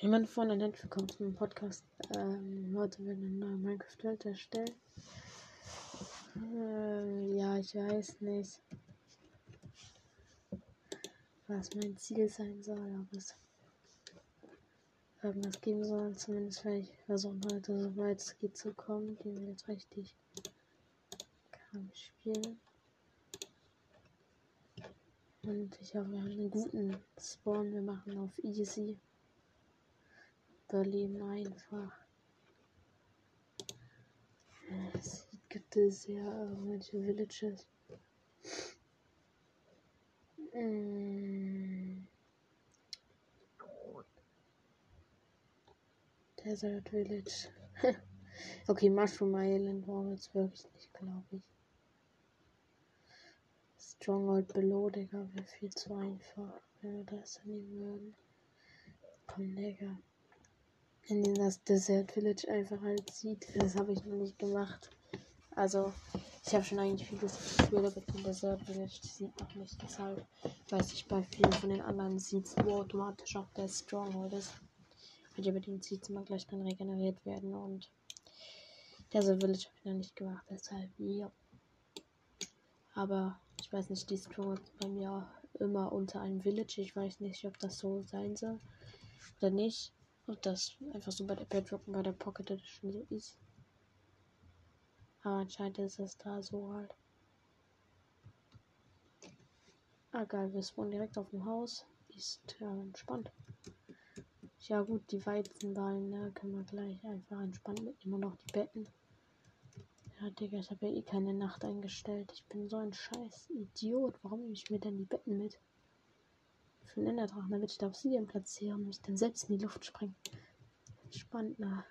Jemand von der Net willkommen zum Podcast. Ähm, heute wird eine neue Minecraft-Welt erstellen. Ähm, ja, ich weiß nicht, was mein Ziel sein soll, aber es irgendwas geben soll. Zumindest werde ich versuchen, heute so weit es geht zu kommen. Die will jetzt richtig kann spielen. Und ich hoffe, wir haben einen guten Spawn. Wir machen auf Easy überleben einfach. Es gibt es ja irgendwelche Villages. Mm. Desert Village. okay, Mushroom Island war jetzt wirklich nicht, glaube ich. Stronghold Below, Digga, wäre viel zu einfach, wenn wir das nehmen würden. Komm, Digga in dem das Desert Village einfach halt sieht. Das habe ich noch nicht gemacht. Also, ich habe schon eigentlich vieles gespielt, aber den Desert Village sieht noch nicht. Deshalb weiß ich bei vielen von den anderen sieht wo automatisch auch der Stronghold ist. Weil über den Seeds immer gleich dann regeneriert werden und Desert Village habe ich noch nicht gemacht. Deshalb, ja. Aber ich weiß nicht, die Stronghold bei mir immer unter einem Village. Ich weiß nicht, ob das so sein soll oder nicht. Ob das einfach so bei der Bedrock und bei der Pocket Edition so ist. Aber anscheinend ist es da so halt. Ah geil, wir spawnen direkt auf dem Haus. Ist ja entspannt. Ja gut, die Weizenballen, da können wir gleich einfach entspannt mitnehmen und auch die Betten. Ja, Digga, ich habe ja eh keine Nacht eingestellt. Ich bin so ein scheiß Idiot. Warum nehme ich mir denn die Betten mit? Für einen Enderdrachen, damit ich da Obsidian platziere und mich dann selbst in die Luft springen. Spannend, na.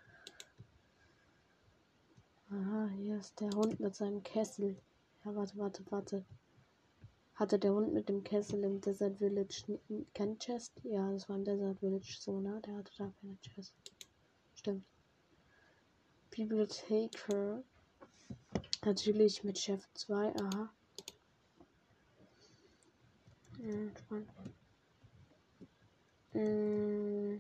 Aha, hier ist der Hund mit seinem Kessel. Ja, warte, warte, warte. Hatte der Hund mit dem Kessel im Desert Village kein Chest? Ja, das war im Desert Village so, ne? Der hatte da keine Chest. Stimmt. Bibliotheker. Natürlich mit Chef 2, aha. Ja, spannend. Äh,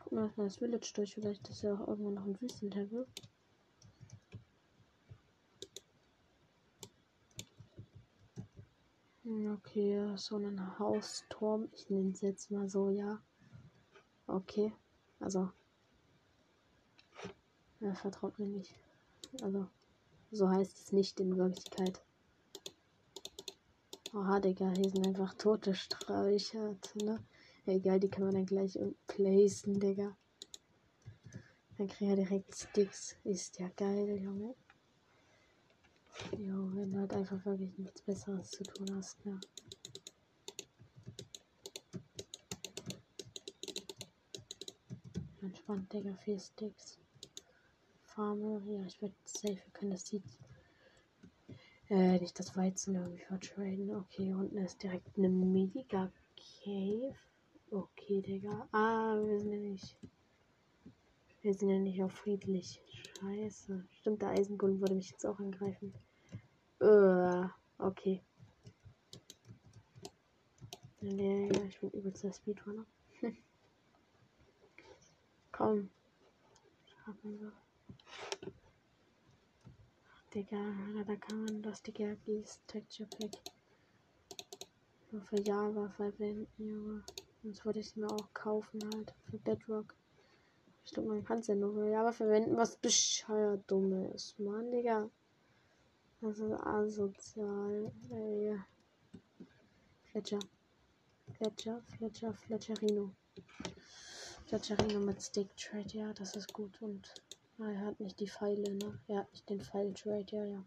guck mal das Village durch. Vielleicht ist ja auch irgendwo noch ein Wüstentempel. Hm, okay, so ein Hausturm. Ich nenne es jetzt mal so, ja. Okay. Also. Er vertraut mir nicht. Also. So heißt es nicht in Wirklichkeit. Oha, Digga, hier sind einfach tote Sträucher, ne? Egal, die kann man dann gleich placen, Digga. Dann kriegt er direkt Sticks. Ist ja geil, Junge. Jo, wenn du halt einfach wirklich nichts Besseres zu tun hast, ja. Entspannt, Digga, vier Sticks. Farme, ja, ich werde safe, wir können das Seed. Äh, nicht das Weizen irgendwie vertraden. Okay, unten ist direkt eine mega Cave. Okay, Digga. Ah, wir sind ja nicht. Wir sind ja nicht auf friedlich. Scheiße. Stimmt, der Eisenbullen würde mich jetzt auch angreifen. Uh, okay. Nee, ja, ich bin übelst der Speedrunner. Komm. Schaffen wir. Digga, da kann man das Digga, dieses Texture Pack nur für Java verwenden, Junge. Sonst würde ich sie mir auch kaufen halt für Bedrock. Ich glaube, man kann es ja nur für Java verwenden, was bescheuert dumm ist. Mann, Digga. Das ist asozial. Ey. Fletcher. Fletcher, Fletcher, Fletcherino. Fletcherino mit Stick Trade, ja, das ist gut. Und er hat nicht die Pfeile, ne? Er hat nicht den Pfeil Trade, ja, ja.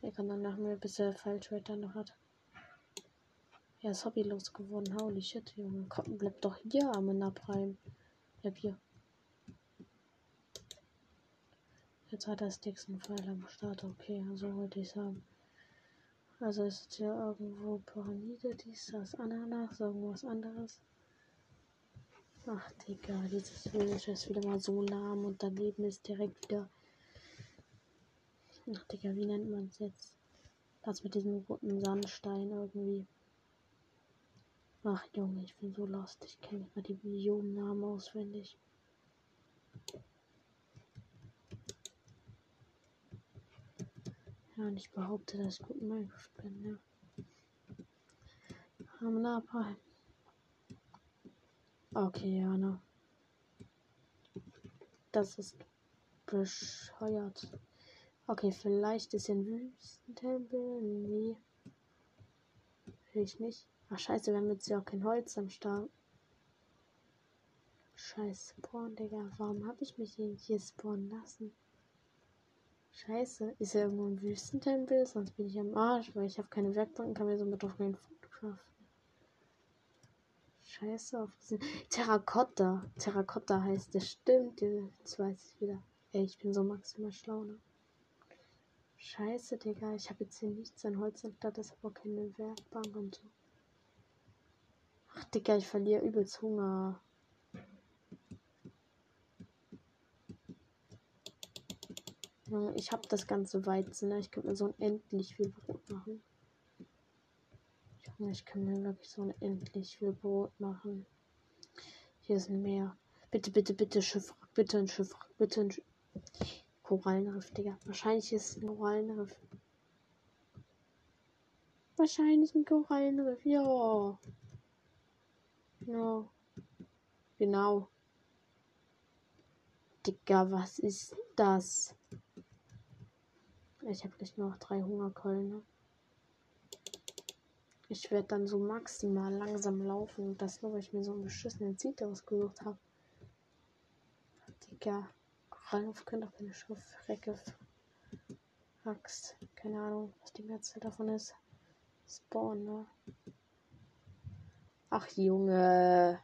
Er kann dann nach mir, bis er Pfeil Trade dann noch hat. Er ist hobbylos geworden. Holy shit, Junge. Komm, bleib doch hier am Abreiben. Bleib hier. Jetzt hat er Sticks und Pfeil am Start. Okay, so wollte ich sagen. Also ist hier irgendwo Pyramide, dies, das, Ananas, irgendwas anderes. Ach, Digga, dieses Village ist wieder mal so lahm und daneben ist direkt wieder. Ach, Digga, wie nennt man es jetzt? Das mit diesem roten Sandstein irgendwie. Ach Junge, ich bin so lost. Ich kenne nicht mal die Biomennamen auswendig. Ja, und ich behaupte, dass ich gut in Minecraft bin, ja. Hamnapa. Okay, ja, ne. Das ist bescheuert. Okay, vielleicht ist ein Wüstentempel. Nee. Will ich nicht. Ach scheiße, wir haben jetzt ja auch kein Holz am Start. Scheiße, Spawn, Digga. Warum habe ich mich hier spawnen lassen? Scheiße, ist ja irgendwo ein Wüstentempel? Sonst bin ich am Arsch, weil ich habe keine Werkbank und kann mir somit auch kein Food craften. Scheiße, auf diesen Terrakotta. Terrakotta heißt der, stimmt. Jetzt weiß ich wieder. Ey, ich bin so maximal schlau, ne? Scheiße, Digga. Ich habe jetzt hier nichts an Holz und da ist aber keine Werkbank und so. Ach, Digga, ich verliere übelst Hunger. Ich habe das ganze Weizen, ne? Ich könnte mir so unendlich viel Brot machen. Ich kann mir wirklich so unendlich viel Brot machen. Hier ist ein Meer. Bitte, bitte, bitte Schiffwrack. Bitte ein Schiffwrack. Bitte ein Schiffwrack. Korallenriff, Digga. Wahrscheinlich ist ein Korallenriff. Wahrscheinlich ein Korallenriff, ja. Ja. Genau. Digga, was ist das? Ich habe gleich noch drei Hungerkeulen. Ne? Ich werde dann so maximal langsam laufen. Und das nur, weil ich mir so einen beschissenen Seed ausgesucht habe. Digga. Ralf könnte auch keine Schiffrecke. Axt. Keine Ahnung, was die Mehrzahl davon ist. Spawn, ne? Ach, Junge.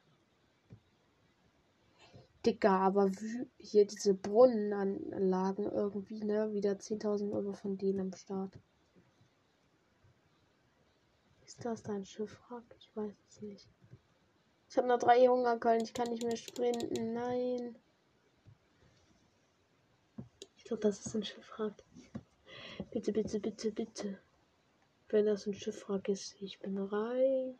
Dicker, aber hier diese Brunnenanlagen irgendwie, ne? Wieder 10.000 Euro von denen am Start. Ist das dein Schiffwrack? Ich weiß es nicht. Ich habe noch drei Hungerkeulen, ich kann nicht mehr sprinten. Nein. Ich glaube, das ist ein Schiffwrack. Bitte, bitte, bitte, bitte. Wenn das ein Schiffwrack ist, ich bin reich.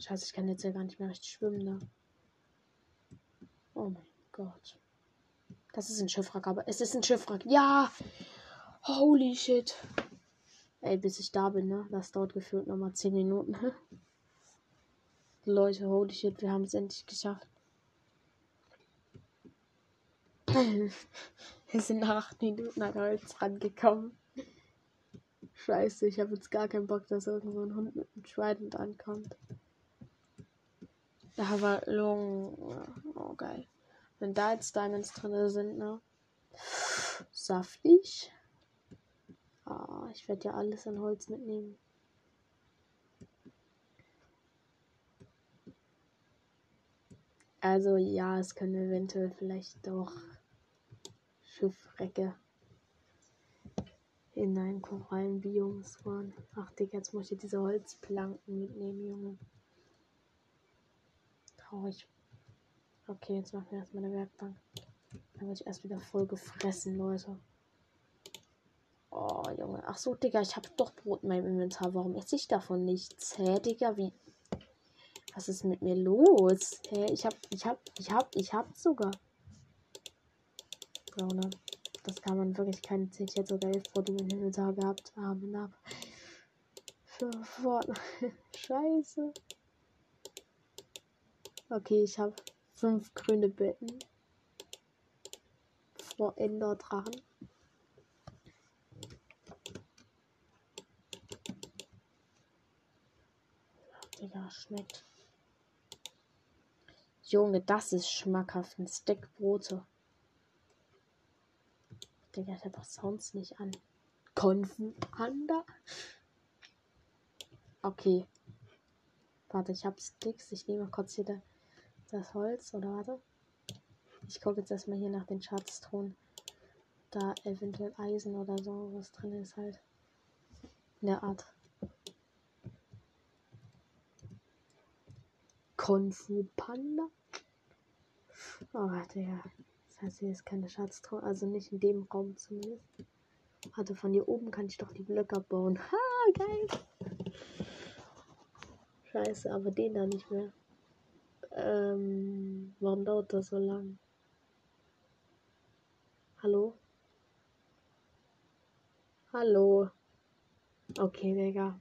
Scheiße, ich kann jetzt ja gar nicht mehr richtig schwimmen, ne? Oh mein Gott. Das ist ein Schiffwrack, aber es ist ein Schiffwrack. Ja! Holy shit. Ey, bis ich da bin, ne? Das dauert gefühlt nochmal 10 Minuten. Leute, holy shit, wir haben es endlich geschafft. Wir sind nach 8 Minuten an Holz rangekommen. Scheiße, ich habe jetzt gar keinen Bock, dass irgendwo ein Hund mit einem Trident ankommt. Aber Lungen. Oh, geil. Wenn da jetzt Diamonds drin sind, ne? Saftig. Ah, ich werde ja alles an Holz mitnehmen. Also ja, es können eventuell vielleicht doch Schiffrecke in ein Korallenbiom waren. Ach Digga, jetzt muss ich diese Holzplanken mitnehmen, Junge. Traurig. Okay, jetzt machen wir erstmal eine Werkbank. Dann wird ich erst wieder voll gefressen, Leute. Oh, Junge. Ach so, Digga, ich habe doch Brot in meinem Inventar. Warum esse ich davon nichts? Hä, Digga, wie. Was ist mit mir los? Hä, ich hab, ich hab, ich hab, ich hab sogar. Bro, ne? Das kann man wirklich keine 10 jetzt sogar 11 Brot im Inventar gehabt haben. Ab. Für Fortnite. Scheiße. Okay, ich habe fünf grüne Betten. Vor Enderdrachen. Digga, schmeckt. Junge, das ist schmackhaft. Ein Steak Brote. Digga, hab auch Sounds nicht an. Konfen Panda. Okay. Warte, ich hab Sticks. Ich nehme kurz hier das Holz. Oder warte. Ich gucke jetzt erstmal hier nach den Schatztruhen. Da eventuell Eisen oder so was drin ist halt. In der Art. Kung Fu Panda. Oh, Digga. Das heißt, hier ist keine Schatztruhe. Also nicht in dem Raum zumindest. Warte, von hier oben kann ich doch die Blöcke bauen. Ha, geil. Scheiße, aber den da nicht mehr. Ähm, warum dauert das so lang? Hallo? Hallo? Okay, Digga.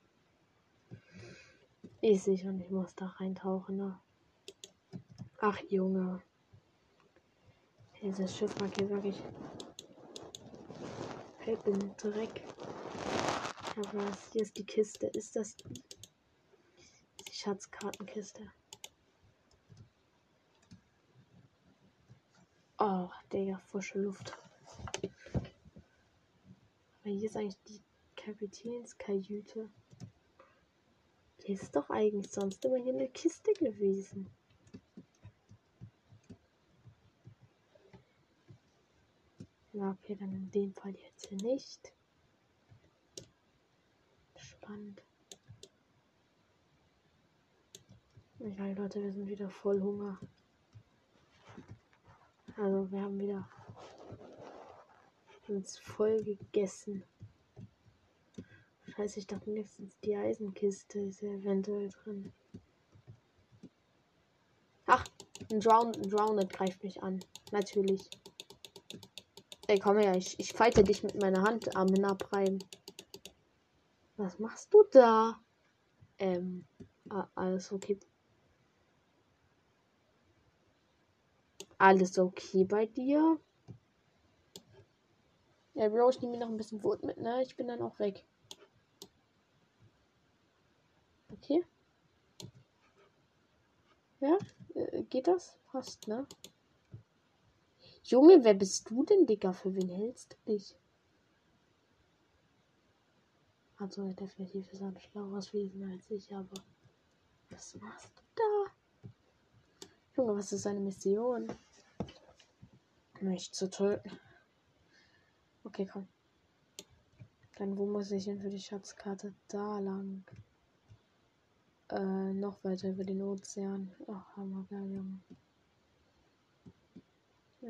Ich sehe schon, ich muss da reintauchen, ne? Ach, Junge. Dieses Schiff mag hier wirklich halb im Dreck. Aber hier ist die Kiste. Ist das? Die Schatzkartenkiste. Oh, Digga, frische Luft. Aber hier ist eigentlich die Kapitänskajüte. Hier ist doch eigentlich sonst immer hier eine Kiste gewesen. Ja, okay, dann in dem Fall jetzt hier nicht. Spannend. Ja, Leute, wir sind wieder voll Hunger. Also wir haben wieder uns voll gegessen. Scheiße, ich dachte nächstens die Eisenkiste ist ja eventuell drin. Ach, ein Drowned, ein Drowned greift mich an. Natürlich. Ey, komm her, ich, ich fighte dich mit meiner Hand am abreiben. Was machst du da? Ähm, alles okay. Alles okay bei dir? Ja, Bro, ich nehme mir noch ein bisschen Wut mit, ne? Ich bin dann auch weg. Okay. Ja, äh, geht das? Fast, ne? Junge, wer bist du denn, Digga? Für wen hältst du dich? Also definitiv ist er ein schlaueres Wesen als ich, aber was machst du da? Junge, was ist seine Mission? Mich zu töten. Okay, komm. Dann wo muss ich hin für die Schatzkarte? Da lang. Äh, noch weiter über den Ozean. Ach, hammergeil, Junge.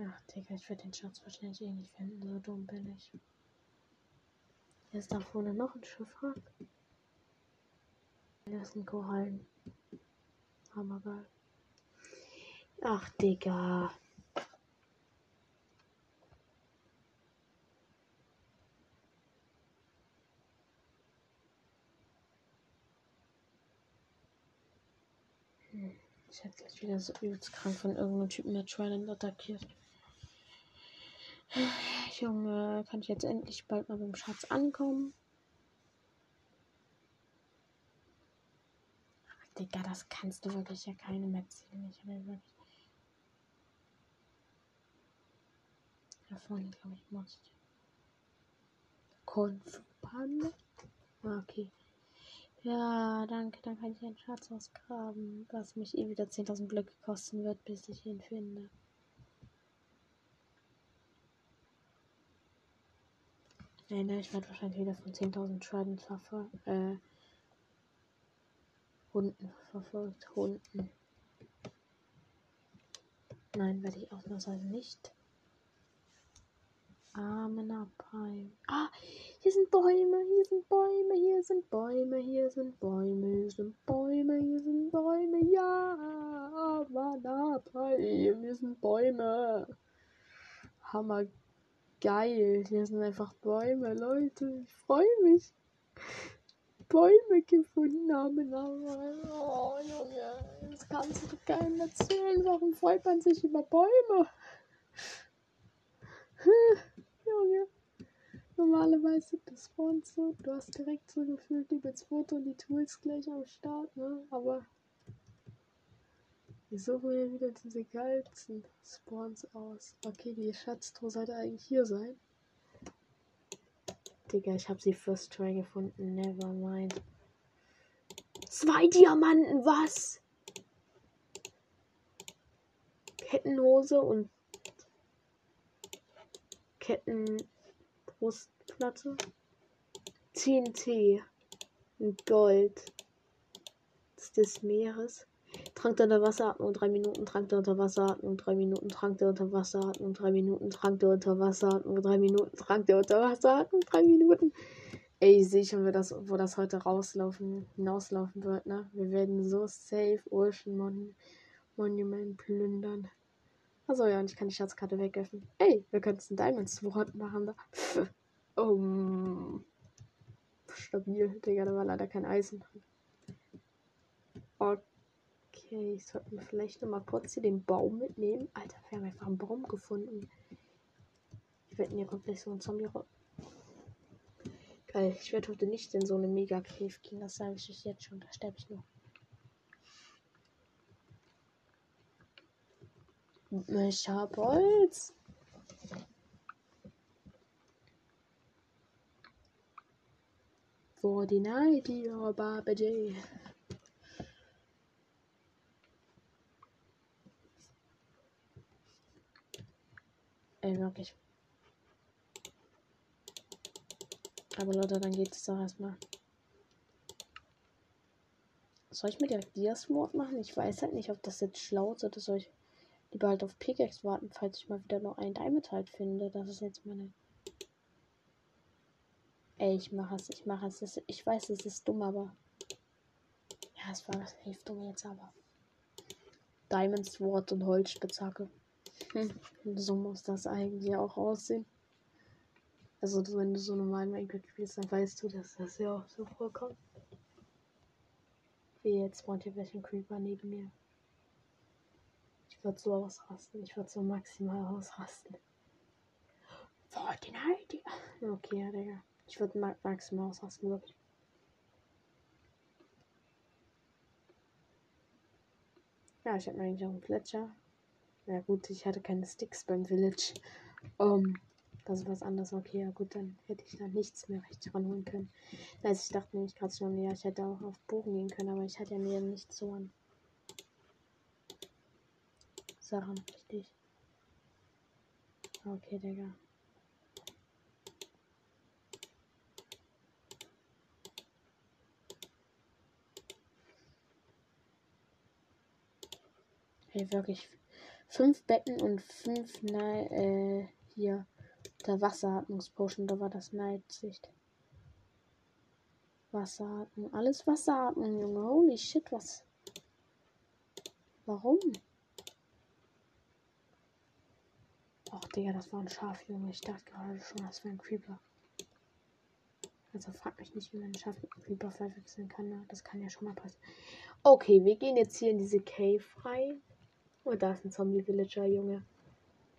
Ach, Digga, ich werde den Schatz wahrscheinlich eh nicht finden. So dumm bin ich. Hier ist da vorne noch ein Schiffwrack. Das sind Korallen. Hammergeil. Ach, Digga. Ich hätte gleich wieder so übelst krank von irgendeinem Typen mit Trident attackiert. Junge, kann ich jetzt endlich bald mal beim Schatz ankommen? Ach, Digga, das kannst du wirklich ja keinem erzählen. Ich habe wirklich. Da vorne, glaube ich, muss. Konfupane? Ah, okay. Ja, danke. Dann kann ich einen Schatz ausgraben, was mich eh wieder 10.000 Blöcke kosten wird, bis ich ihn finde. Nee, ne, ich werde wahrscheinlich wieder von 10.000 Trident verfolgt. Äh, Hunden verfolgt. Hunden. Nein, werde ich ausnahmsweise nicht. Armen abheim. Ah, hier sind Bäume, hier sind Bäume, hier sind Bäume, hier sind Bäume, hier sind Bäume, hier sind Bäume. Ja, abheim, hier sind Bäume. Hammer geil. Hier sind einfach Bäume, Leute. Ich freue mich. Bäume gefunden haben. Oh, Junge, das kannst du keinem erzählen. Warum freut man sich über Bäume? Junge. Normalerweise das Spawn so, du hast direkt so gefühlt übelst Foto und die Tools gleich am Start, ne? Aber wir suchen hier wieder diese geilsten Spawns aus. Okay, die Schatztruhe sollte eigentlich hier sein. Digga, ich habe sie first try gefunden. Never mind. Zwei Diamanten, was? Kettenhose und Kettenbrustplatte. TNT. Gold. Das ist des Meeres. Trank der Unterwasseratmung, drei Minuten, Trank der Unterwasseratmung, drei Minuten, Trank der Unterwasseratmung, drei Minuten, Trank der Unterwasseratmung, drei Minuten, Trank der Unterwasseratmung, drei Minuten. Ey, ich sehe schon, wo das, wo das heute rauslaufen, hinauslaufen wird, ne? Wir werden so safe Ocean Mon Monument plündern. Achso, ja, und ich kann die Schatzkarte wegöffnen. Ey, wir könnten es ein Diamond Sword machen da. oh. Stabil, Digga, da war leider kein Eisen. Okay, ich sollte mir vielleicht noch mal kurz hier den Baum mitnehmen. Alter, wir haben einfach einen Baum gefunden. Ich werde hier komplett so ein Zombie Geil, ich werde heute nicht in so eine Mega-Cave gehen, das sage ich euch jetzt schon, da sterbe ich noch. Ich hab Holz. For the night, your Baba J. Ey, wirklich. Aber Leute, dann geht es doch erstmal. Soll ich mir direkt Dias-Mord machen? Ich weiß halt nicht, ob das jetzt schlau ist oder soll ich lieber halt auf Pickaxe warten, falls ich mal wieder noch ein Diamond halt finde. Das ist jetzt meine. Ey, ich mache es, ich mache es. Ich weiß, es ist dumm, aber. Ja, es war hilft dumm jetzt aber. Diamond Sword und Holzspitzhacke. Hm. So muss das eigentlich auch aussehen. Also wenn du so normal Minecraft spielst, dann weißt du, dass das ja auch so vorkommt. Wie jetzt hier welchen Creeper neben mir. Ich würde so ausrasten. Ich würde so maximal ausrasten. Fortnite. Okay, ja, Digga. Ich würde maximal ausrasten, wirklich. Ja, ich hatte eigentlich auch einen Gletscher. Ja gut, ich hatte keine Sticks beim Village. Um, das ist was anderes. Okay, ja gut, dann hätte ich da nichts mehr rechts ranholen können. Also ich dachte nämlich gerade schon, ja, ich hätte auch auf Bogen gehen können, aber ich hatte ja mir nicht so an Sachen richtig. Okay, Digga. Hey, wirklich. Fünf Betten und fünf, na, äh, hier der Wasseratmungspotion, da war das Neitsicht. Wasseratmung, alles Wasseratmung, Junge. Holy shit, was? Warum? Ach, Digga, das war ein Schaf, Junge. Ich dachte gerade schon, das wäre ein Creeper. Also frag mich nicht, wie man ein Schaf mit einem Creeper verwechseln kann. Ne? Das kann ja schon mal passieren. Okay, wir gehen jetzt hier in diese Cave rein. Oh, da ist ein Zombie-Villager, Junge.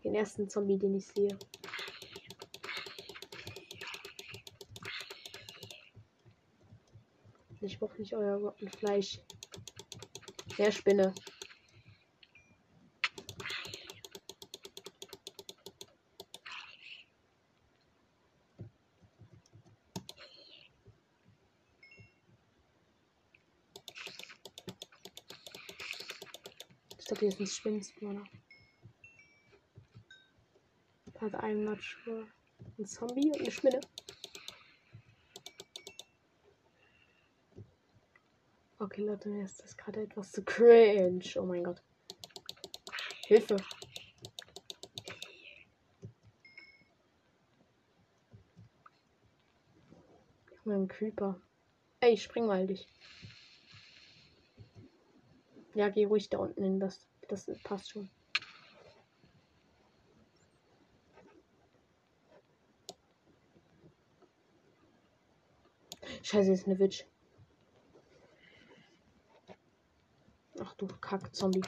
Den ersten Zombie, den ich sehe. Ich brauche nicht euer rotten Fleisch. Der Spinne. Hier ist ein Spinnenspawner. Hat einen Matsch ein Zombie und eine Spinne. Okay, Leute, mir ist das gerade etwas zu cringe. Oh mein Gott. Hilfe. Ein Creeper. Ey, spring mal dich. Ja, geh ruhig da unten hin. Das, das passt schon. Scheiße, ist eine Witch. Ach du Kack-Zombie.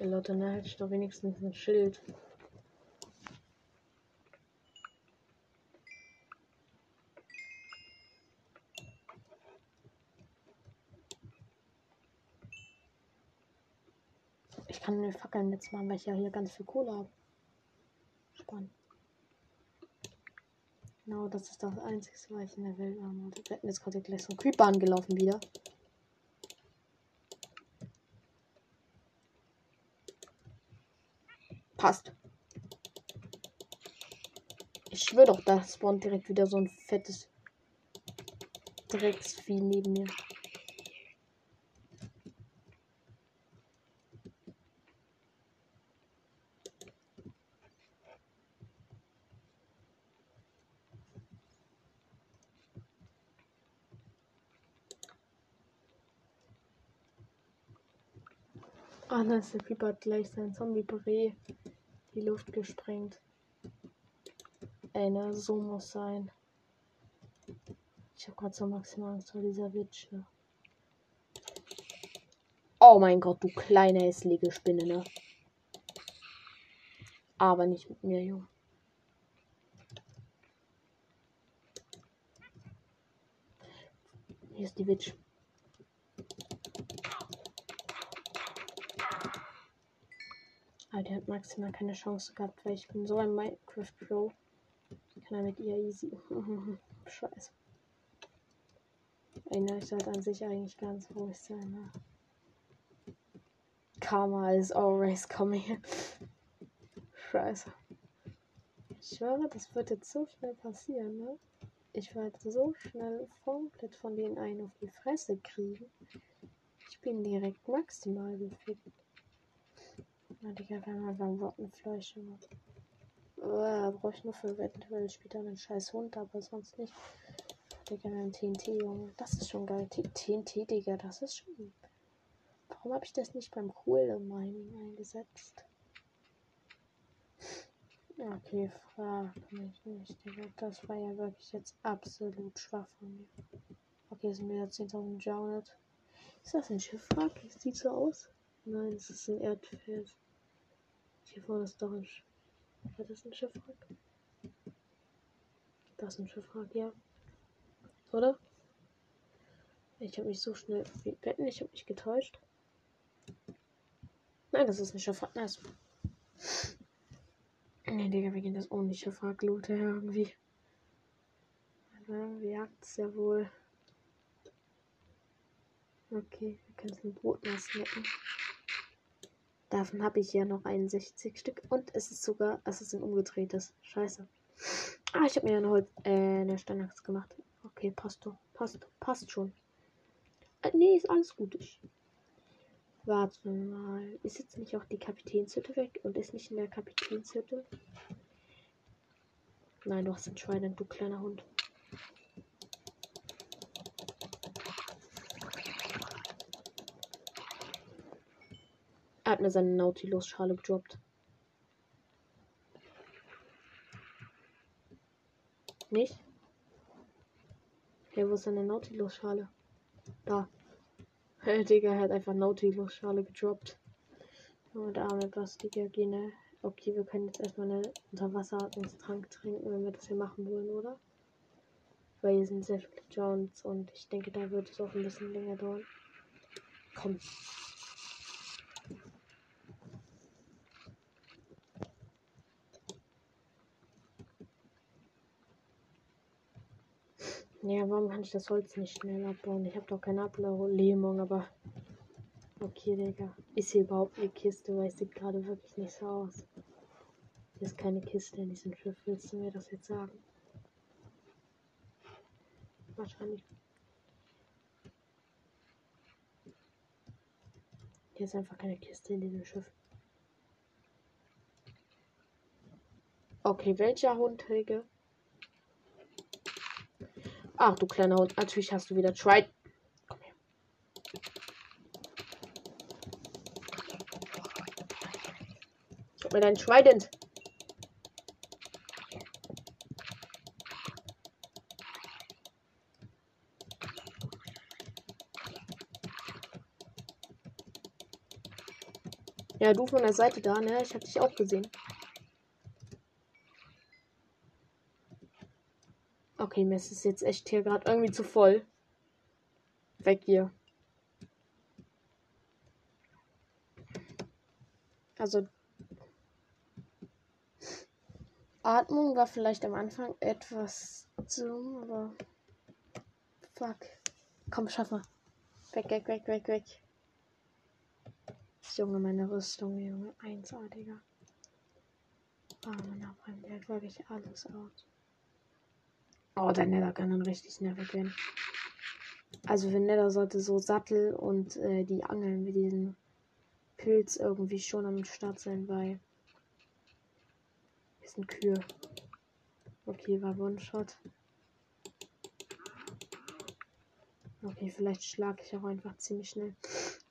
Leute, ne, hätte ich doch wenigstens ein Schild. Mir Fackeln jetzt machen, weil ich ja hier ganz viel Kohle habe. Spannend. Genau, das ist das einzige, was ich in der Welt habe. Wir hätten jetzt gerade gleich so ein Creeper angelaufen wieder. Passt. Ich schwöre doch, da spawnt direkt wieder so ein fettes Drecksvieh neben mir. Creeper hat gleich sein Zombie-Bree die Luft gesprengt. Ey, ne, so muss sein. Ich habe gerade so maximal Angst vor dieser Witch, ne? Oh mein Gott, du kleine hässliche Spinne, ne? Aber nicht mit mir, Junge. Hier ist die Witch. Aber die hat maximal keine Chance gehabt, weil ich bin so ein Minecraft Pro. Ich kann damit ihr easy. Scheiße. Ey, ich sollte an sich eigentlich ganz ruhig sein. Ne? Karma is always coming. Scheiße. Ich schwöre, das wird jetzt so schnell passieren, ne? Ich werde so schnell komplett von denen einen auf die Fresse kriegen. Ich bin direkt maximal gefickt. Na, Digga, wir haben einfach Rottenfleisch gemacht. Oh, brauche ich nur für eventuell später einen scheiß Hund, aber sonst nicht. Digga, ein TNT, Junge. Das ist schon geil. T TNT, Digga, das ist schon. Warum habe ich das nicht beim Kohle Mining eingesetzt? Okay, frag mich nicht, Digga. Das war ja wirklich jetzt absolut schwach von mir. Okay, sind wir jetzt 10.000 Janet. Ist das ein Schiffwrack? Sieht so aus. Nein, es ist ein Erdfels. Hier vorne ist doch ein Sch War das ein Schiffwrack? Das ist ein Schiffwrack, ja. Oder? Ich habe mich so schnell wetten, ich habe mich getäuscht. Nein, das ist ein Schiffwrack. Nice. Nee, Digga, wir gehen das ohne Schiffwrack looten irgendwie. Also, wir jagt's ja wohl. Okay, wir können es ein Brotmaß snacken. Davon habe ich ja noch 61 Stück. Und es ist sogar, es ist ein umgedrehtes. Scheiße. Ah, ich habe mir eine, Holz, äh, eine Steinachs gemacht. Okay, passt doch. Passt, passt schon. Äh, nee, ist alles gut. Ich warte mal. Ist jetzt nicht auch die Kapitänshütte weg? Und ist nicht in der Kapitänshütte? Nein, du hast ein Schwein, du kleiner Hund. Er hat mir seine Nautilus-Schale gedroppt. Nicht? Hey, wo ist seine Nautilus-Schale? Da. Hey, Digga, er hat einfach Nautilus-Schale gedroppt. Der arme Bastiger Gene. Okay, wir können jetzt erstmal eine Unterwasseratmungstrank trinken, wenn wir das hier machen wollen, oder? Weil hier sind sehr viele Jones und ich denke, da wird es auch ein bisschen länger dauern. Komm. Ja, warum kann ich das Holz nicht schnell abbauen? Ich habe doch keine Ablähmung, aber. Okay, Digga. Ist hier überhaupt eine Kiste, weil es sieht gerade wirklich nicht so aus. Hier ist keine Kiste in diesem Schiff. Willst du mir das jetzt sagen? Wahrscheinlich. Hier ist einfach keine Kiste in diesem Schiff. Okay, welcher Hund, Helge? Ach, du kleiner Hund. Natürlich hast du wieder Trident. Komm her. Gib mir deinen Trident. Ja, du von der Seite da, ne? Ich hab dich auch gesehen. Okay, mir ist es jetzt echt hier gerade irgendwie zu voll. Weg hier. Also Atmung war vielleicht am Anfang etwas zu, aber fuck. Komm, schaff mal. Weg, weg, weg, weg, weg. Junge, meine Rüstung, Junge. 1A, Digga. Ah, man abräumt ja wirklich alles aus. Oh, der Nether kann dann richtig nervig werden. Also für Nether sollte so Sattel und äh, die Angeln mit diesem Pilz irgendwie schon am Start sein, weil hier sind Kühe. Okay, war One-Shot. Okay, vielleicht schlage ich auch einfach ziemlich schnell.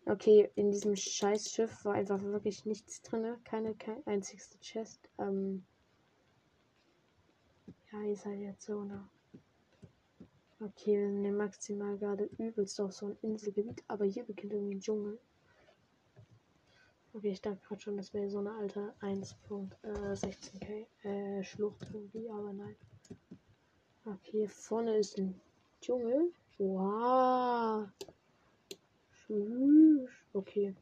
Okay, in diesem scheiß Schiff war einfach wirklich nichts drin. Keine, kein einzigste Chest. Ähm ja, ihr seid jetzt so, ne? Okay, wir sind ja maximal gerade übelst auf so ein Inselgebiet, aber hier beginnt irgendwie ein Dschungel. Okay, ich dachte gerade schon, das wäre so eine alte 1.16k äh, Schlucht irgendwie, aber nein. Okay, hier vorne ist ein Dschungel. Wow. Okay.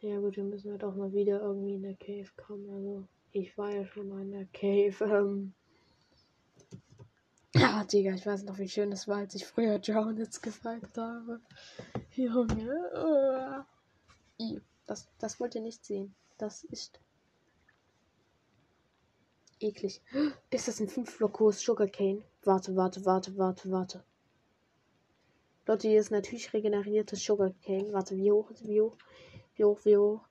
Ja gut, wir müssen halt auch mal wieder irgendwie in der Cave kommen. Also ich war ja schon mal in der Cave. Ähm. Ja, Digga, ich weiß noch, wie schön das war, als ich früher Journets gefragt habe. Junge. Uh. Das, das wollt ihr nicht sehen. Das ist eklig. Ist das ein 5 Block hohes Sugarcane? Warte, warte, warte, warte, warte. Leute, hier ist natürlich regeneriertes Sugarcane. Warte, wie hoch wie hoch? Wie hoch, wie hoch?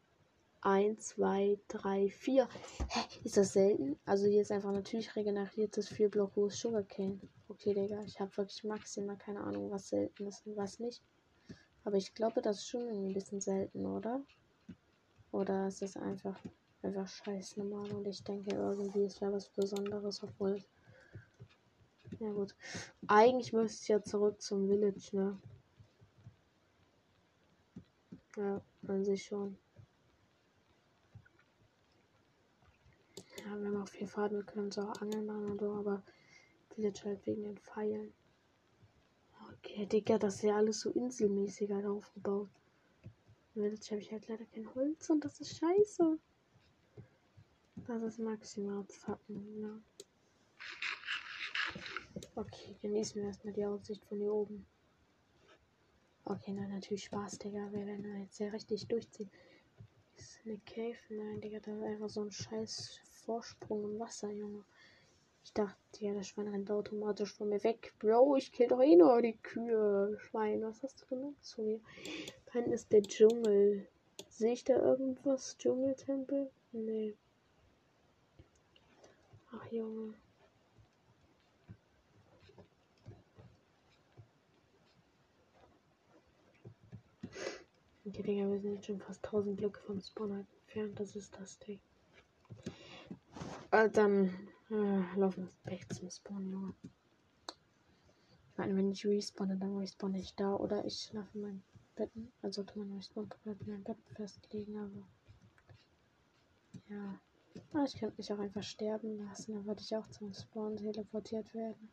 1, 2, 3, 4. Hä? Ist das selten? Also hier ist einfach natürlich regeneriertes 4 Block hohes Sugarcane. Okay, Digga, ich habe wirklich maximal keine Ahnung, was selten ist und was nicht. Aber ich glaube, das ist schon ein bisschen selten, oder? Oder ist es einfach, einfach scheiß normal und ich denke irgendwie, es wäre was Besonderes, obwohl. Ja gut. Eigentlich müsste ich ja zurück zum Village, ne? Ja, an sich schon. Ja, wir haben auch viel Faden, wir können so angeln machen und so, aber Village halt wegen den Pfeilen. Okay, Digga, das ist ja alles so inselmäßig halt aufgebaut. Jetzt habe ich halt leider kein Holz und das ist scheiße. Das ist maximal abfacken, ja. Okay, genießen wir erstmal die Aussicht von hier oben. Okay, na natürlich Spaß, Digga. Wir werden jetzt ja richtig durchziehen. Ist eine Cave? Nein, Digga, da ist einfach so ein scheiß Vorsprung im Wasser, Junge. Ich dachte, ja, das Schwein rennt automatisch von mir weg. Bro, ich kill doch eh nur die Kühe. Schwein, was hast du gemacht zu mir? Da ist der Dschungel. Sehe ich da irgendwas? Dschungeltempel? Nee. Ach, Junge. Okay, Digga, wir sind jetzt schon fast 1000 Blöcke vom Spawner entfernt. Das ist das Ding. Äh, dann äh, laufen wir weg zum Spawn, Junge. Ich meine, wenn ich respawne, dann respawne ich da oder ich schlafe in meinem Bett. Also tue man respawn komplett in meinem Bett festlegen, aber. Ja. Ah, ich könnte mich auch einfach sterben lassen, dann würde ich auch zum Spawn teleportiert werden.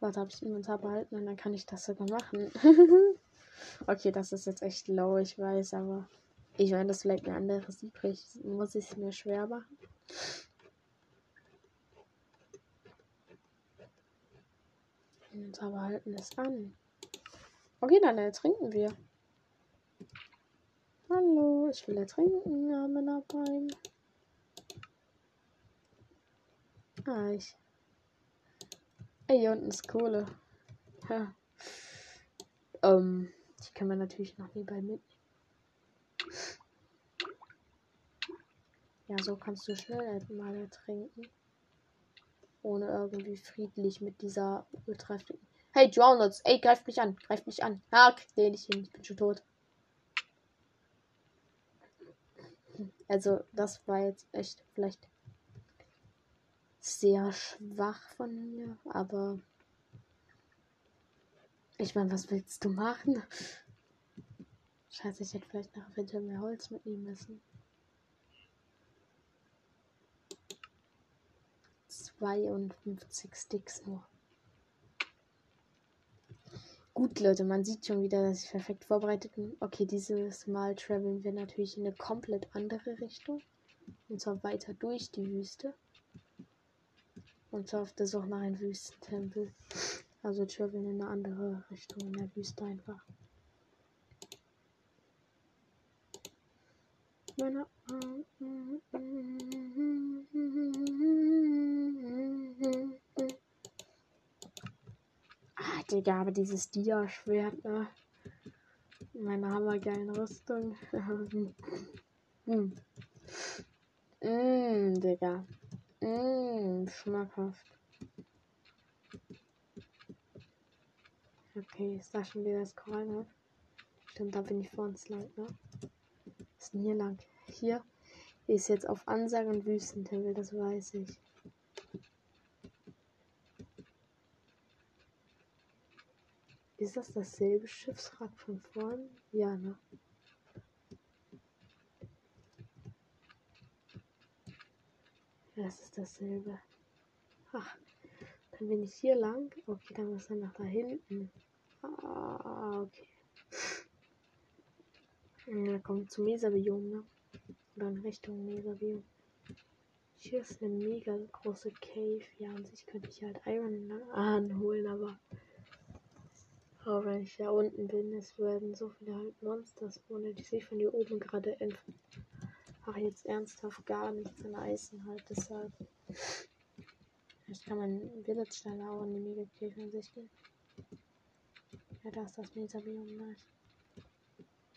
Warte, habe ich Inventar behalten und dann kann ich das sogar machen. okay, das ist jetzt echt low, ich weiß, aber ich meine, das vielleicht ein anderes übrig. Muss ich es mir schwer machen? Jetzt aber halten es an. Okay, dann ertrinken wir. Hallo, ich will ertrinken, armer Bein. Ah, ich. Ey, hier unten ist Kohle. Ja. Ähm, die kann man natürlich noch nie bei mitnehmen. Ja, so kannst du schnell mal ertrinken ohne irgendwie friedlich mit dieser ultrafrieden. Hey, Drowners, ey, greift mich an, greift mich an. Ah, kriegt den nicht hin, ich bin schon tot. Also, das war jetzt echt vielleicht sehr schwach von mir, aber ich meine, was willst du machen? Scheiße, ich hätte vielleicht noch eventuell mehr Holz mitnehmen müssen. 52 Sticks nur. Gut, Leute, man sieht schon wieder, dass ich perfekt vorbereitet bin. Okay, dieses Mal traveln wir natürlich in eine komplett andere Richtung. Und zwar weiter durch die Wüste. Und zwar auf der Suche nach einem Wüstentempel. Also traveln in eine andere Richtung in der Wüste einfach. Meine Ah, Digga, aber dieses Dia-Schwert, ne? Meine hammergeilen Rüstung. hm. Mmm, Digga. Mmm, schmackhaft. Okay, ist da schon wieder das Korallenriff? Stimmt, da bin ich vor uns lang, ne? Ist denn hier lang? Hier ist jetzt auf Ansage und Wüstentempel, das weiß ich. Ist das dasselbe Schiffswrack von vorn? Ja, ne? Das ist dasselbe. Ach, dann bin ich hier lang. Okay, dann muss er nach da hinten. Ah, okay. Ja, kommt zum Meserbiom, ne? Oder in Richtung Meserbiom. Hier ist eine mega große Cave. Ja, an sich könnte ich halt Iron anholen, aber aber wenn ich da unten bin, es werden so viele halt Monster spawnen. Ich sehe von hier oben gerade Ach, jetzt ernsthaft gar nichts in Eisen halt, deshalb. Ich kann mein Village schneller auch in die Mega Cave in sich gehen. Ja, da ist das Mesabiom, nice.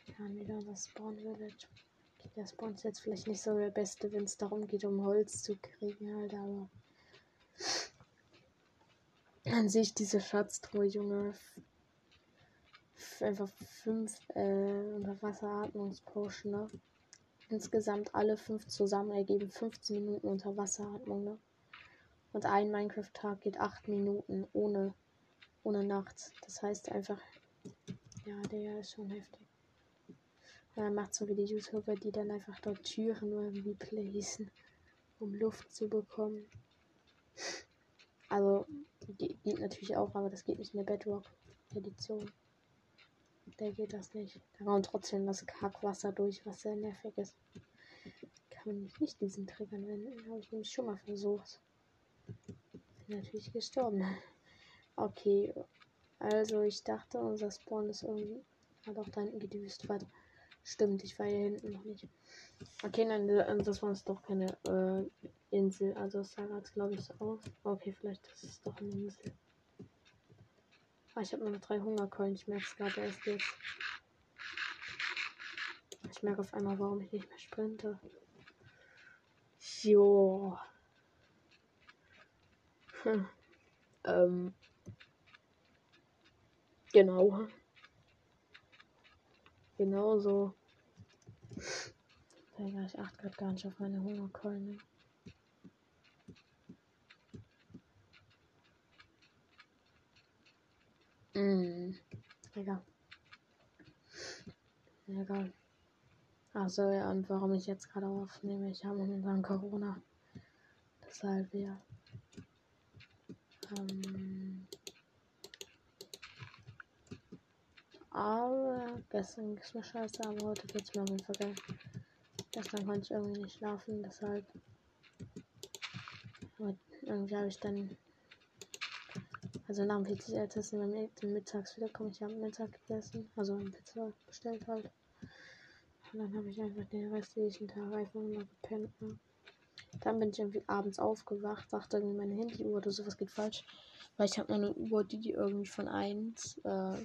Ja, wieder unser Spawn Village. Okay, der Spawn ist jetzt vielleicht nicht so der beste, wenn es darum geht, um Holz zu kriegen, halt, aber. An sich diese Schatztruhe, Junge, einfach fünf äh, Unterwasseratmungspotion, ne? Insgesamt alle fünf zusammen ergeben 15 Minuten Unterwasseratmung, ne? Und ein Minecraft-Tag geht 8 Minuten ohne, ohne Nacht. Das heißt einfach, ja, der ist schon heftig. Ja, er macht so wie die YouTuber, die dann einfach dort Türen irgendwie placen, um Luft zu bekommen. Also, geht natürlich auch, aber das geht nicht in der Bedrock-Edition der geht das nicht. Da kommt trotzdem das Kackwasser durch, was sehr nervig ist. Kann man mich nicht diesen Trick anwenden. Habe ich nämlich schon mal versucht. Bin natürlich gestorben. Okay. Also ich dachte, unser Spawn ist irgendwie. Ah doch, da hinten geht die. Stimmt, ich war hier hinten noch nicht. Okay, nein, das war es doch keine äh, Insel. Also sah gerade, glaube ich, so aus. Okay, vielleicht ist es doch eine Insel. Ah, ich habe nur noch drei Hungercoins. Ich merke es gerade erst jetzt. Ich merke auf einmal, warum ich nicht mehr sprinte. Jo. Hm. Ähm. Genau. Genau so. Ich achte gerade gar nicht auf meine Hungerkeule. Mm. Egal. Egal. Achso, ja, und warum ich jetzt gerade aufnehme, ich habe momentan Corona. Deshalb, ja. Ähm. Aber gestern ging es mir scheiße, aber heute geht es mir auf jeden Fall geil. Gestern konnte ich irgendwie nicht schlafen, deshalb. Aber irgendwie habe ich dann also nach dem PC-Testen beim mittags wiederkommen. Ich habe Mittag gegessen, also ein Pizza bestellt halt. Und dann habe ich einfach den restlichen Tag einfach nur gepennt. Ne? Dann bin ich irgendwie abends aufgewacht, dachte irgendwie meine Handyuhr oder sowas geht falsch. Weil ich habe eine Uhr, die irgendwie von 1 äh,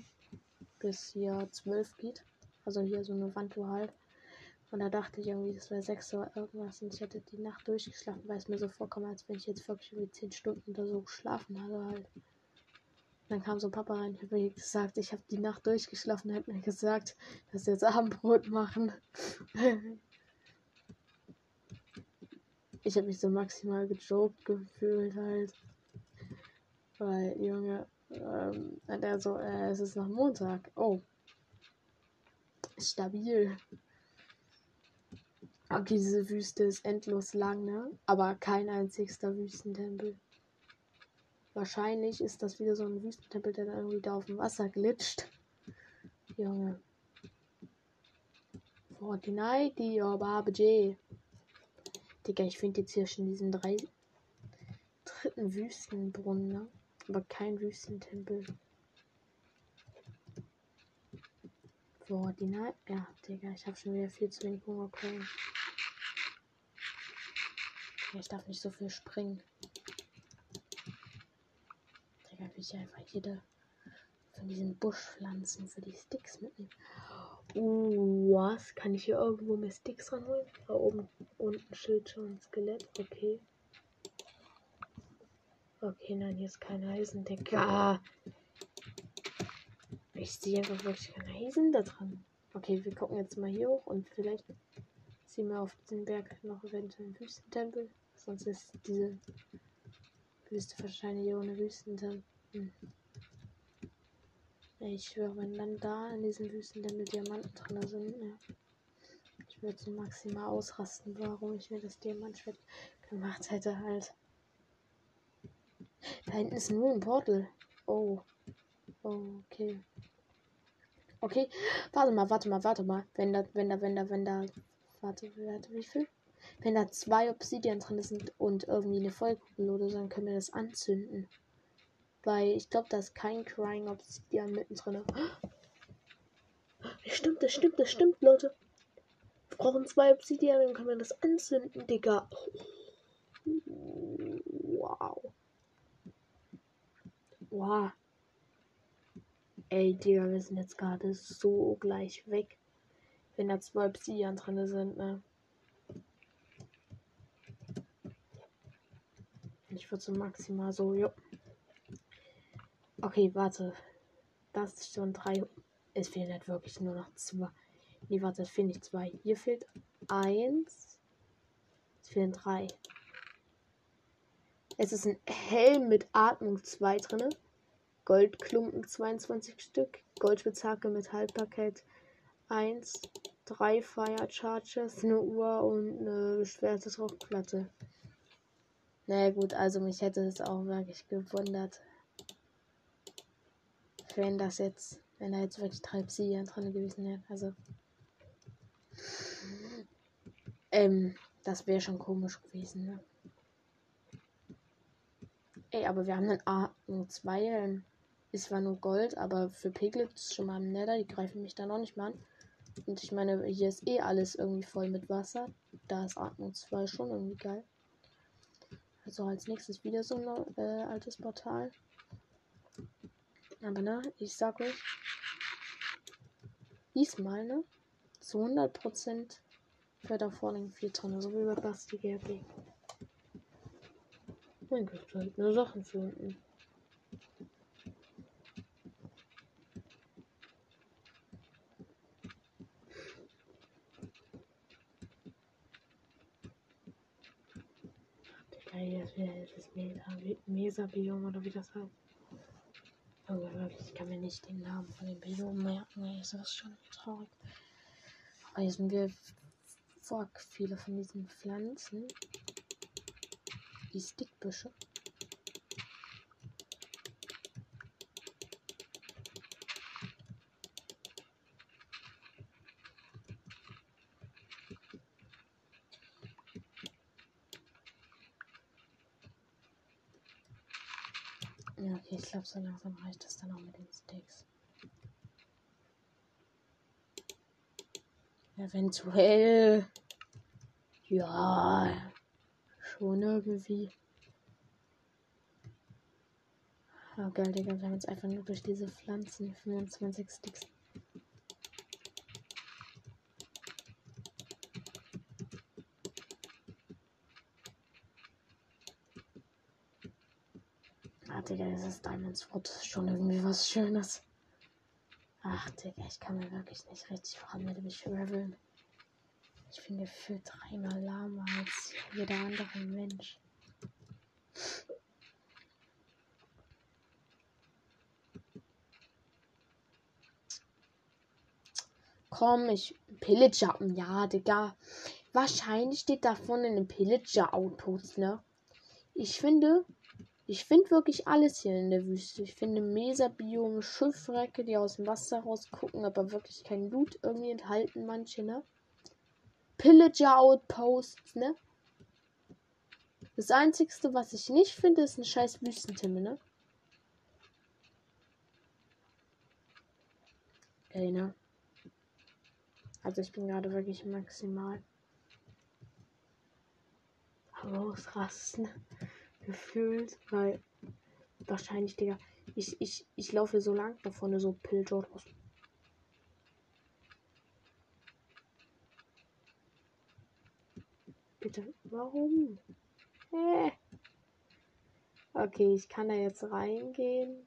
bis hier 12 geht. Also hier so eine Wanduhr halt. Und da dachte ich irgendwie, das wäre 6 oder irgendwas. Und ich hatte die Nacht durchgeschlafen, weil es mir so vorkam, als wenn ich jetzt wirklich irgendwie 10 Stunden oder so geschlafen hatte halt. Dann kam so Papa rein. Habe mir gesagt, ich habe die Nacht durchgeschlafen. Er hat mir gesagt, dass wir jetzt Abendbrot machen. ich habe mich so maximal gejoked gefühlt halt. Weil, Junge, ähm, er so, äh, es ist noch Montag. Oh. Stabil. Okay, diese Wüste ist endlos lang, ne? Aber kein einzigster Wüstentempel. Wahrscheinlich ist das wieder so ein Wüstentempel, der dann irgendwie da auf dem Wasser glitscht. Junge. Fortnite, die J. Digga, ich finde jetzt hier schon diesen drei dritten Wüstenbrunnen, ne? Aber kein Wüstentempel. Fortnite. Ja, Digga, ich habe schon wieder viel zu wenig Hunger bekommen. Ich darf nicht so viel springen will ich einfach jede von diesen Buschpflanzen für die Sticks mitnehmen. Uh, was? Kann ich hier irgendwo mehr Sticks ranholen? Da oben unten Schild schon Skelett. Okay. Okay, nein, hier ist kein Eisen, Digga. Ich sehe einfach wirklich keine Riesen da dran. Okay, wir gucken jetzt mal hier hoch und vielleicht sehen wir auf den Berg noch eventuell einen Wüstentempel. Sonst ist diese Wüste wahrscheinlich ohne Wüstentempel. Hm. Ich schwöre, wenn dann da in diesen Wüstentempel Diamanten drin sind, ja. Ich würde so maximal ausrasten, warum ich mir das Diamantschwert gemacht hätte halt. Da hinten ist nur ein Portal. Oh. oh. Okay. Okay. Warte mal, warte mal, warte mal. Wenn da, wenn da, wenn da, wenn da. Warte, warte, wie viel? Wenn da zwei Obsidian drin sind und irgendwie eine Vollkugel oder so, dann können wir das anzünden. Weil ich glaube, da ist kein Crying Obsidian mittendrin. Das stimmt, das stimmt, das stimmt, Leute. Wir brauchen zwei Obsidian, dann können wir das anzünden, Digga. Wow. Wow. Ey, Digga, wir sind jetzt gerade so gleich weg. Wenn da zwei Obsidian drin sind, ne? Ich würde so maximal so, jo. Okay, warte. Das ist schon drei. Es fehlen halt wirklich nur noch zwei. Nee, warte, es fehlen nicht zwei. Hier fehlt eins. Es fehlen drei. Es ist ein Helm mit Atmung 2 drin. Goldklumpen 22 Stück. Goldspitzhacke mit Haltbarkeit 1. Drei Fire Charges, eine Uhr und eine beschwerte Druckplatte. Naja gut, also mich hätte es auch wirklich gewundert, wenn das jetzt, wenn da jetzt wirklich drei Psyche drin gewesen wären. Also. Ähm, das wäre schon komisch gewesen, ne? Ey, aber wir haben dann A2, ähm, ist zwar nur Gold, aber für Piglets schon mal im Nether, die greifen mich da noch nicht mal an. Und ich meine, hier ist eh alles irgendwie voll mit Wasser. Da ist Atmung 2 schon irgendwie geil. Also als nächstes wieder so ein äh, altes Portal. Aber ne, ich sag euch, diesmal, ne, zu 100% wäre da vorne 4 Tonnen, so wie bei Basti GRP. Dann du halt nur Sachen finden. Das Mesa-Biom oder wie das heißt. Aber wirklich, ich kann mir nicht den Namen von dem Biom merken. Ist das schon traurig. Aber hier sind wir fuck viele von diesen Pflanzen. Die Stickbüsche. Ja, okay, ich glaube, so langsam reicht das dann auch mit den Sticks. Eventuell. Ja. Schon irgendwie. Oh, geil, Digga. Wir haben jetzt einfach nur durch diese Pflanzen 25 Sticks. Ah, Digga, dieses Diamond Sword ist schon irgendwie was Schönes. Ach, Digga, ich kann mir wirklich nicht richtig voran mit mich reveln. Ich bin gefühlt dreimal lahmer als jeder andere Mensch. Komm, ich. Pillager. Ja, Digga. Wahrscheinlich steht davon in den Pillager-Autos, ne? Ich finde, ich finde wirklich alles hier in der Wüste. Ich finde Mesa-Biome, Schiffwrecke, die aus dem Wasser rausgucken, aber wirklich kein Blut irgendwie enthalten, manche, ne? Pillager Outposts, ne? Das einzigste, was ich nicht finde, ist ein scheiß Wüstentimme, ne? Ey, ne? Also ich bin gerade wirklich maximal ausrasten gefühlt, weil wahrscheinlich, Digga, ich, ich, ich laufe so lang da vorne so Pillager raus. Bitte, warum? Hä? Okay, ich kann da jetzt reingehen.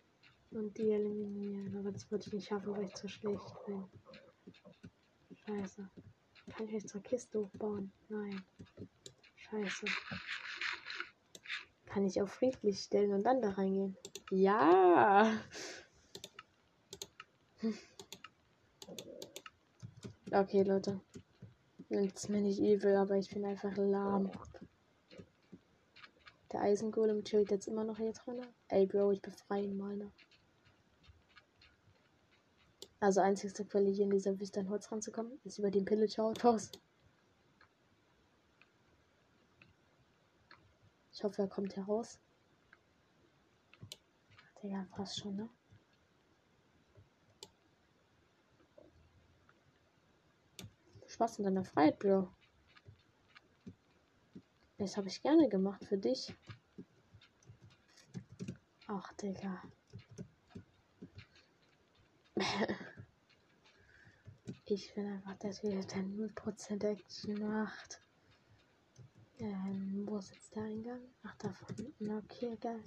Und die eliminieren. Aber das würde ich nicht schaffen, weil ich zu schlecht bin. Scheiße. Kann ich jetzt zur Kiste hochbauen? Nein. Scheiße. Kann ich auf friedlich stellen und dann da reingehen? Ja. Okay, Leute. Jetzt mir nicht evil, aber ich bin einfach lahm. Der Eisengolem chillt jetzt immer noch hier drin. Ey, Bro, ich befreie ihn mal, ne? Also einzigste Quelle hier in dieser Wüste an Holz ranzukommen, ist über den Pillager Ich hoffe, er kommt heraus. Digga, fast schon, ne? Spaß in deiner Freiheit, Bro. Das habe ich gerne gemacht für dich. Ach, Digga. Ich bin einfach der Typ, der 0% Action macht. Ähm, wo ist jetzt der Eingang? Ach, da vorne. Okay, geil.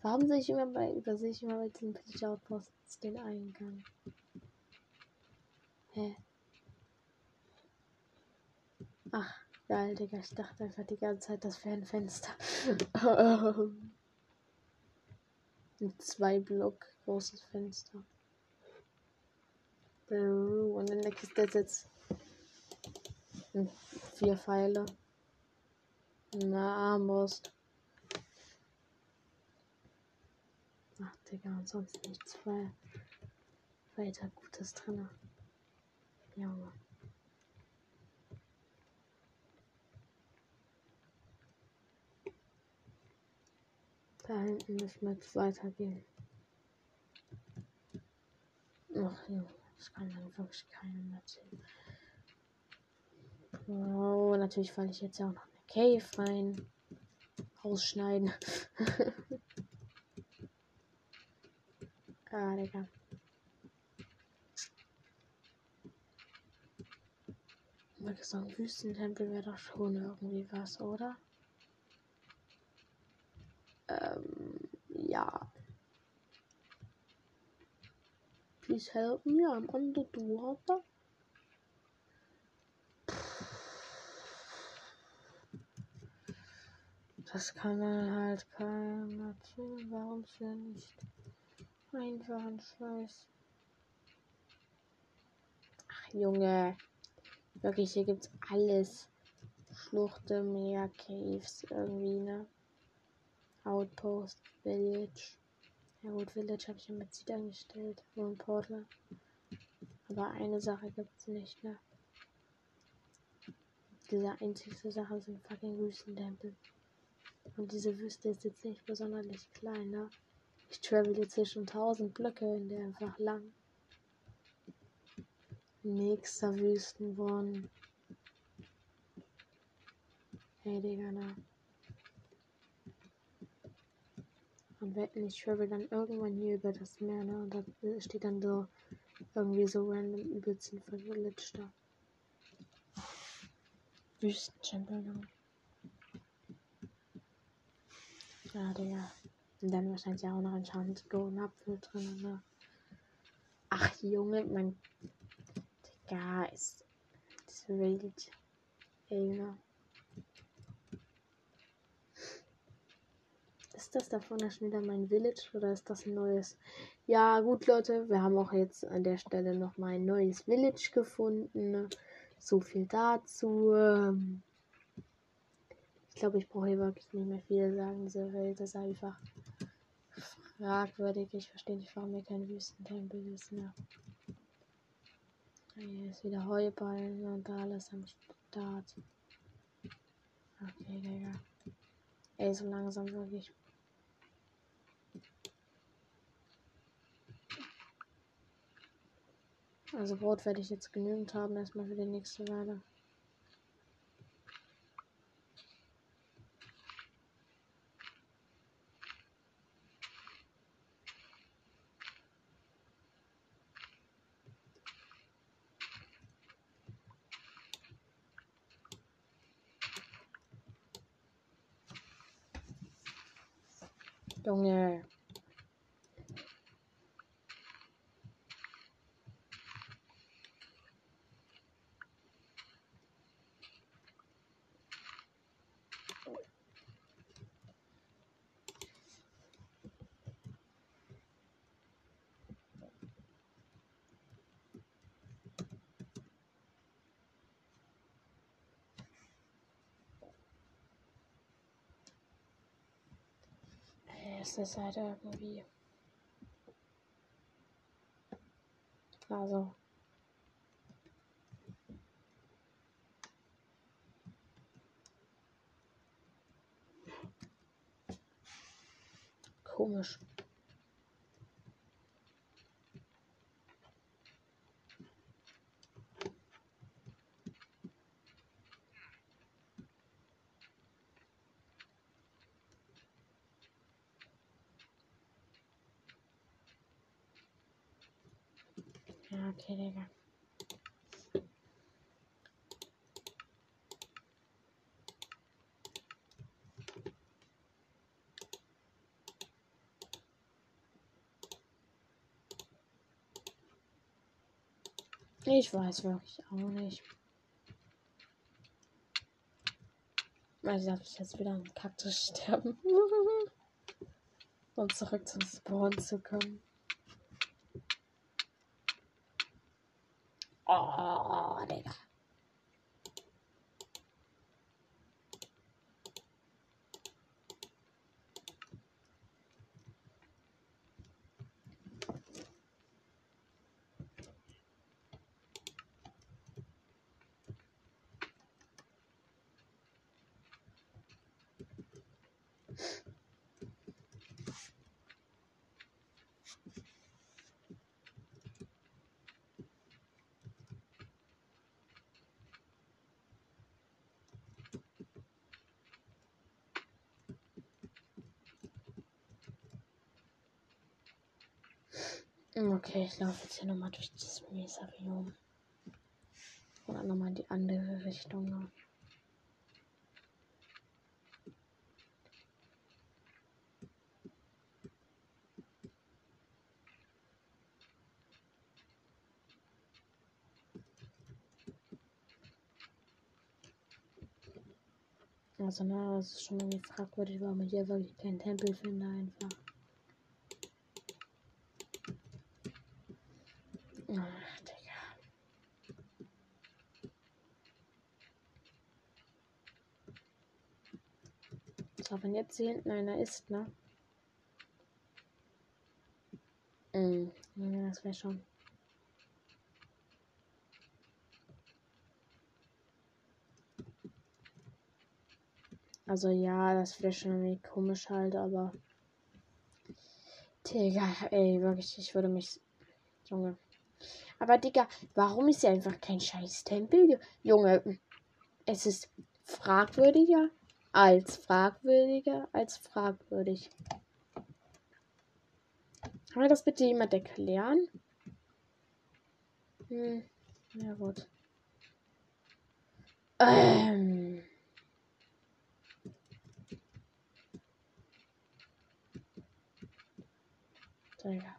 Warum sehe ich immer bei, übersehe ich immer bei diesen Pitch Outposts den Eingang? Hä? Ach, geil, Digga. Ich dachte einfach die ganze Zeit, das wäre ein Fenster. ein zwei Block großes Fenster. Und in der Kiste sitzt vier Pfeile. Eine Armbrust. Ach, Digga, und sonst nichts weiter Gutes drin. Ja, Mann. Da hinten müssen wir jetzt weitergehen. Ach ja. Das kann dann wirklich keinem erzählen. Oh, natürlich falle ich jetzt ja auch noch Cave rein. Ausschneiden. ah, Digga. So ein Wüstentempel wäre doch schon irgendwie was, oder? Ähm, ja. Please help me, I'm on the door. Das kann man halt keinem erzählen. Warum es ja nicht einfach ein Scheiß. Ach Junge. Wirklich, hier gibt's alles. Schluchte, Meer, Caves, irgendwie, ne? Outpost, Village. Ja gut, Village habe ich mit Seed eingestellt. Ein Portal. Aber eine Sache gibt es nicht, ne? Diese einzige Sache sind fucking Wüstentempel. Und diese Wüste ist jetzt nicht besonders klein, ne? Ich travel jetzt hier schon 1000 Blöcke in der einfach lang. Nächster Wüstenwon. Hey, Digga, na. Und wetten, ich travel dann irgendwann hier über das Meer, ne? Und da steht dann so irgendwie so random übelst ein Village da. Wüstentempel, ne? Ja, Digga. Und dann wahrscheinlich auch noch ein Chant Golden Apfel drin, ne? Ach, Junge, mein. Digga, ist. Das wild. Ey, ne? Ist das da vorne schon wieder mein Village oder ist das ein neues? Ja, gut, Leute, wir haben auch jetzt an der Stelle noch mal ein neues Village gefunden. So viel dazu. Ich glaube, ich brauche hier wirklich nicht mehr viel sagen. Diese Welt ist einfach fragwürdig. Ich verstehe nicht, warum hier kein Wüstentempel ist. Ne? Hier ist wieder Heuballen und alles am Start. Okay, Digga. Ey, so langsam wirklich Also Brot werde ich jetzt genügend haben, erstmal für die nächste Weile. Junge. Ist das halt irgendwie. Also. Komisch. Ja, okay, Digga. Ich weiß wirklich auch nicht. Also darf ich jetzt wieder an Kaktus sterben. um zurück zum Spawn zu kommen. Oh, Digga. Okay, ich laufe jetzt hier nochmal durch das Mesarium. Oder nochmal in die andere Richtung. Also, ne, das ist schon irgendwie fragwürdig, warum ich hier wirklich keinen Tempel finde, einfach. Ach, Digga. So, wenn jetzt hier hinten einer ist, ne? Mhm. Ja, das wäre schon. Also ja, das wäre schon irgendwie komisch halt, aber. Digga, ey, wirklich, ich würde mich. Junge. Aber Digga, warum ist hier einfach kein scheiß Tempel? Junge, es ist fragwürdiger als fragwürdiger als fragwürdig. Kann mir das bitte jemand erklären? Hm, ja gut. Ähm. Digga.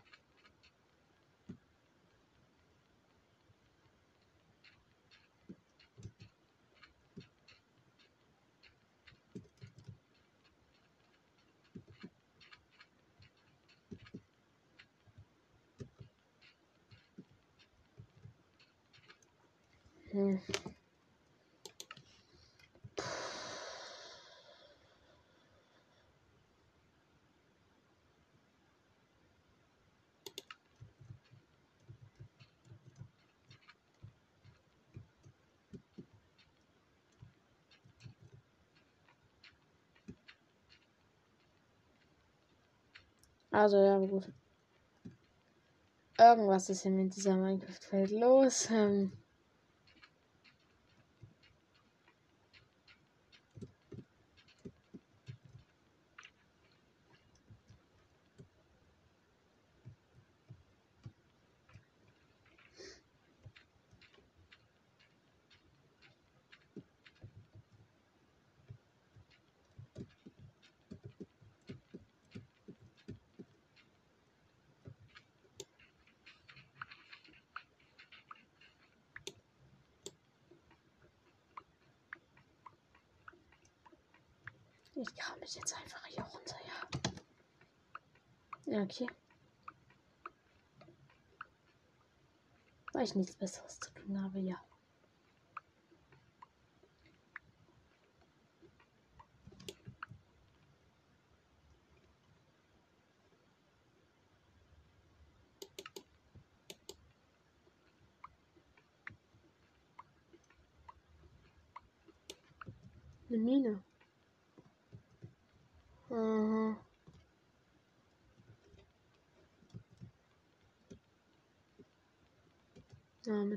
Hm. Also ja, gut. Irgendwas ist hier mit dieser Minecraft-Welt los. Ähm Ich kam mich jetzt einfach hier runter, ja. Ja, okay. Weil ich nichts Besseres zu tun habe, ja. Eine Mine. Aha.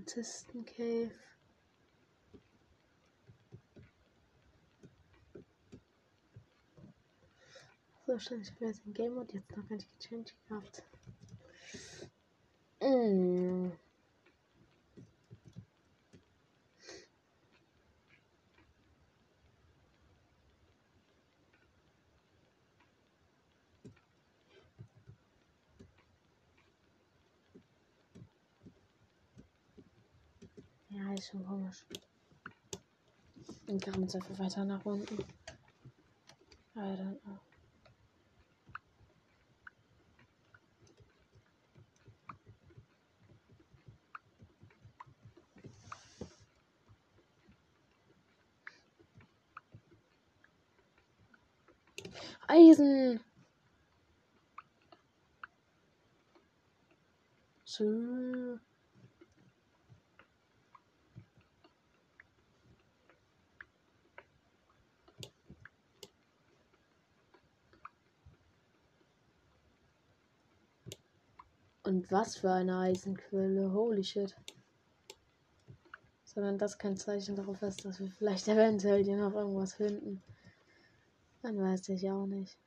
Amethysten Cave. So, wahrscheinlich habe ich den Game Mode jetzt noch gar nicht gechanged gehabt. Mm. Schon komisch. Und graben jetzt einfach weiter nach unten. I don't know. Eisen. So. Und was für eine Eisenquelle. Holy shit. Sondern das kein Zeichen darauf ist, dass wir vielleicht eventuell hier noch irgendwas finden. Dann weiß ich auch nicht.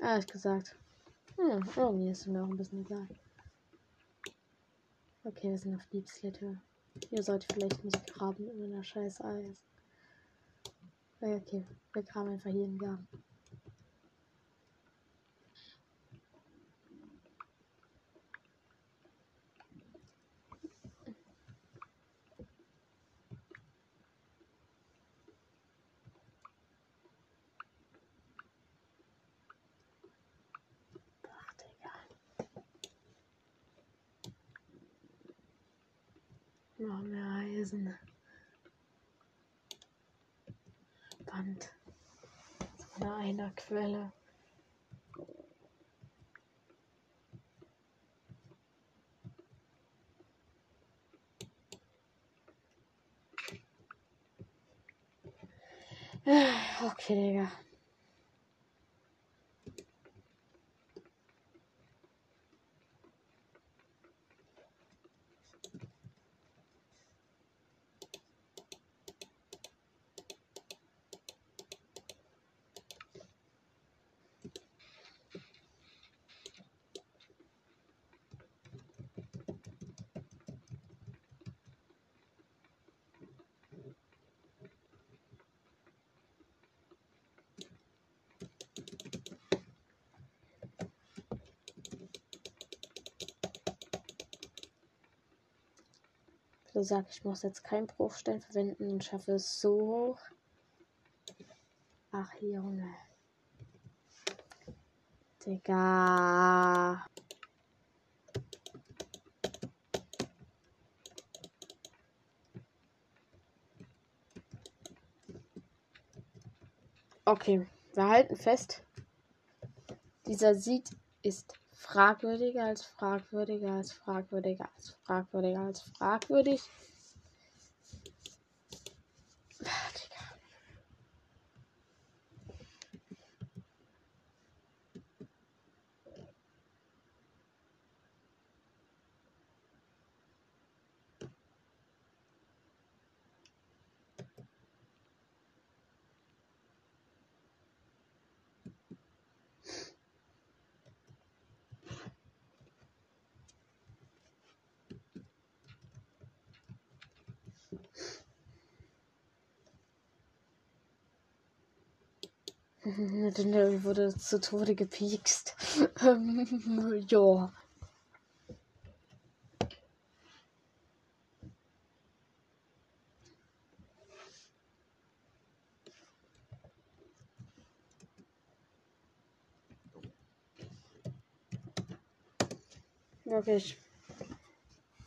Ehrlich gesagt. Hm, irgendwie ist es mir auch ein bisschen egal. Okay, wir sind auf Deep Slate. Ihr solltet vielleicht nicht graben in einer scheiß Eis. Okay, wir graben einfach hier in den Garten. Ach, Digga. Noch Spannend. So eine einer Quelle. Ah, Okay, Digga. So sag ich muss jetzt keinen Bruchstein verwenden und schaffe es so hoch. Ach Junge. Digga. Okay, wir halten fest. Dieser Sieg ist fragwürdiger als fragwürdiger als fragwürdiger als fragwürdiger als fragwürdig. Legendary wurde zu Tode gepiekst. Ja. Okay,